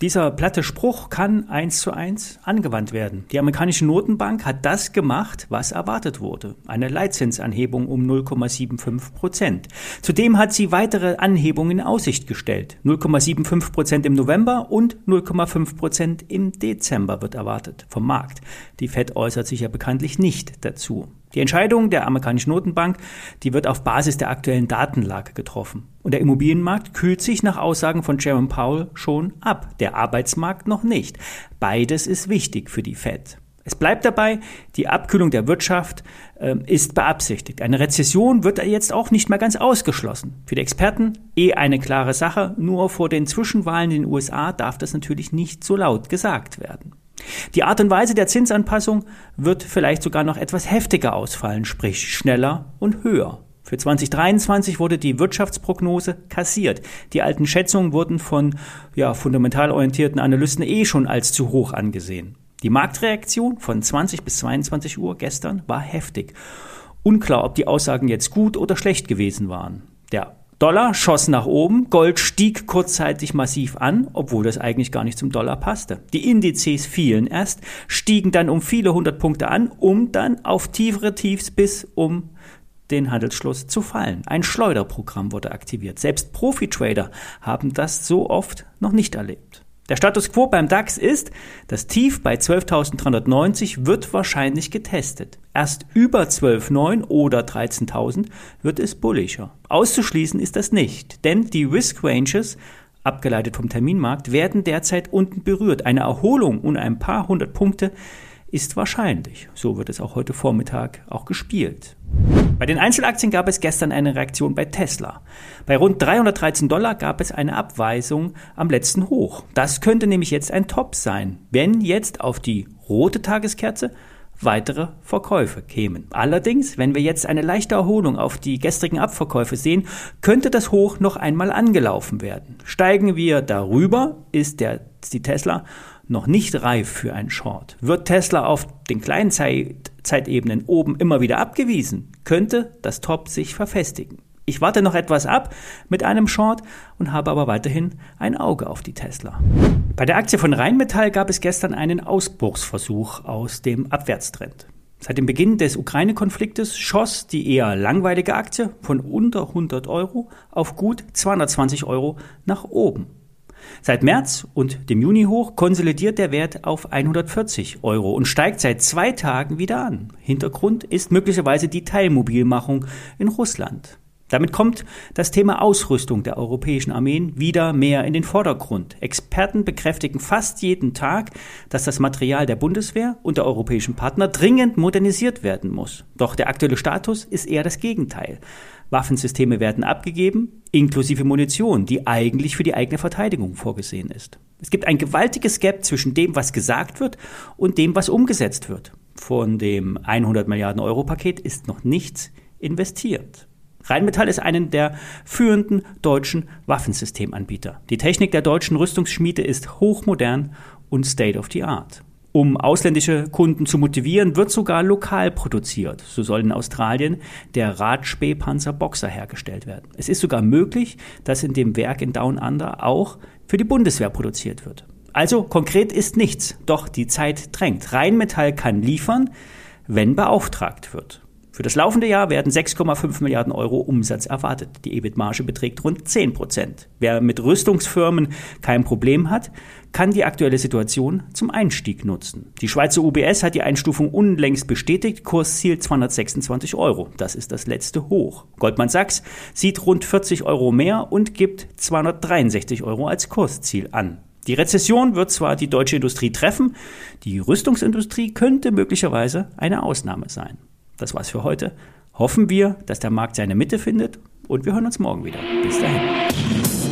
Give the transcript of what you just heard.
Dieser platte Spruch kann eins zu eins angewandt werden. Die amerikanische Notenbank hat das gemacht, was erwartet wurde. Eine Leitzinsanhebung um 0,75 Prozent. Zudem hat sie weitere Anhebungen in Aussicht gestellt. 0,75 Prozent im November und 0,5 Prozent im Dezember wird erwartet vom Markt. Die Fed äußert sich ja bekanntlich nicht dazu. Die Entscheidung der amerikanischen Notenbank, die wird auf Basis der aktuellen Datenlage getroffen. Und der Immobilienmarkt kühlt sich nach Aussagen von Jerome Powell schon ab, der Arbeitsmarkt noch nicht. Beides ist wichtig für die Fed. Es bleibt dabei, die Abkühlung der Wirtschaft äh, ist beabsichtigt. Eine Rezession wird jetzt auch nicht mehr ganz ausgeschlossen. Für die Experten eh eine klare Sache, nur vor den Zwischenwahlen in den USA darf das natürlich nicht so laut gesagt werden. Die Art und Weise der Zinsanpassung wird vielleicht sogar noch etwas heftiger ausfallen, sprich schneller und höher. Für 2023 wurde die Wirtschaftsprognose kassiert. Die alten Schätzungen wurden von ja, fundamental orientierten Analysten eh schon als zu hoch angesehen. Die Marktreaktion von 20 bis 22 Uhr gestern war heftig. Unklar, ob die Aussagen jetzt gut oder schlecht gewesen waren. Der Dollar schoss nach oben, Gold stieg kurzzeitig massiv an, obwohl das eigentlich gar nicht zum Dollar passte. Die Indizes fielen erst, stiegen dann um viele hundert Punkte an, um dann auf tiefere Tiefs bis um den Handelsschluss zu fallen. Ein Schleuderprogramm wurde aktiviert. Selbst Profi-Trader haben das so oft noch nicht erlebt. Der Status quo beim DAX ist, das Tief bei 12.390 wird wahrscheinlich getestet. Erst über 12.9 oder 13.000 wird es bullischer. Auszuschließen ist das nicht, denn die Risk Ranges, abgeleitet vom Terminmarkt, werden derzeit unten berührt. Eine Erholung um ein paar hundert Punkte ist wahrscheinlich. So wird es auch heute Vormittag auch gespielt. Bei den Einzelaktien gab es gestern eine Reaktion bei Tesla. Bei rund 313 Dollar gab es eine Abweisung am letzten Hoch. Das könnte nämlich jetzt ein Top sein, wenn jetzt auf die rote Tageskerze weitere Verkäufe kämen. Allerdings, wenn wir jetzt eine leichte Erholung auf die gestrigen Abverkäufe sehen, könnte das Hoch noch einmal angelaufen werden. Steigen wir darüber, ist der, die Tesla noch nicht reif für einen Short. Wird Tesla auf den kleinen Zeit, Zeitebenen oben immer wieder abgewiesen, könnte das Top sich verfestigen. Ich warte noch etwas ab mit einem Short und habe aber weiterhin ein Auge auf die Tesla. Bei der Aktie von Rheinmetall gab es gestern einen Ausbruchsversuch aus dem Abwärtstrend. Seit dem Beginn des Ukraine-Konfliktes schoss die eher langweilige Aktie von unter 100 Euro auf gut 220 Euro nach oben. Seit März und dem Juni hoch konsolidiert der Wert auf 140 Euro und steigt seit zwei Tagen wieder an. Hintergrund ist möglicherweise die Teilmobilmachung in Russland. Damit kommt das Thema Ausrüstung der europäischen Armeen wieder mehr in den Vordergrund. Experten bekräftigen fast jeden Tag, dass das Material der Bundeswehr und der europäischen Partner dringend modernisiert werden muss. Doch der aktuelle Status ist eher das Gegenteil. Waffensysteme werden abgegeben, inklusive Munition, die eigentlich für die eigene Verteidigung vorgesehen ist. Es gibt ein gewaltiges Gap zwischen dem, was gesagt wird und dem, was umgesetzt wird. Von dem 100 Milliarden Euro Paket ist noch nichts investiert. Rheinmetall ist einen der führenden deutschen Waffensystemanbieter. Die Technik der deutschen Rüstungsschmiede ist hochmodern und state of the art. Um ausländische Kunden zu motivieren, wird sogar lokal produziert. So soll in Australien der Radspähpanzer Boxer hergestellt werden. Es ist sogar möglich, dass in dem Werk in Down Under auch für die Bundeswehr produziert wird. Also konkret ist nichts, doch die Zeit drängt. Rheinmetall kann liefern, wenn beauftragt wird. Für das laufende Jahr werden 6,5 Milliarden Euro Umsatz erwartet. Die EBIT-Marge beträgt rund 10 Prozent. Wer mit Rüstungsfirmen kein Problem hat, kann die aktuelle Situation zum Einstieg nutzen. Die Schweizer UBS hat die Einstufung unlängst bestätigt. Kursziel 226 Euro. Das ist das letzte Hoch. Goldman Sachs sieht rund 40 Euro mehr und gibt 263 Euro als Kursziel an. Die Rezession wird zwar die deutsche Industrie treffen, die Rüstungsindustrie könnte möglicherweise eine Ausnahme sein. Das war's für heute. Hoffen wir, dass der Markt seine Mitte findet und wir hören uns morgen wieder. Bis dahin.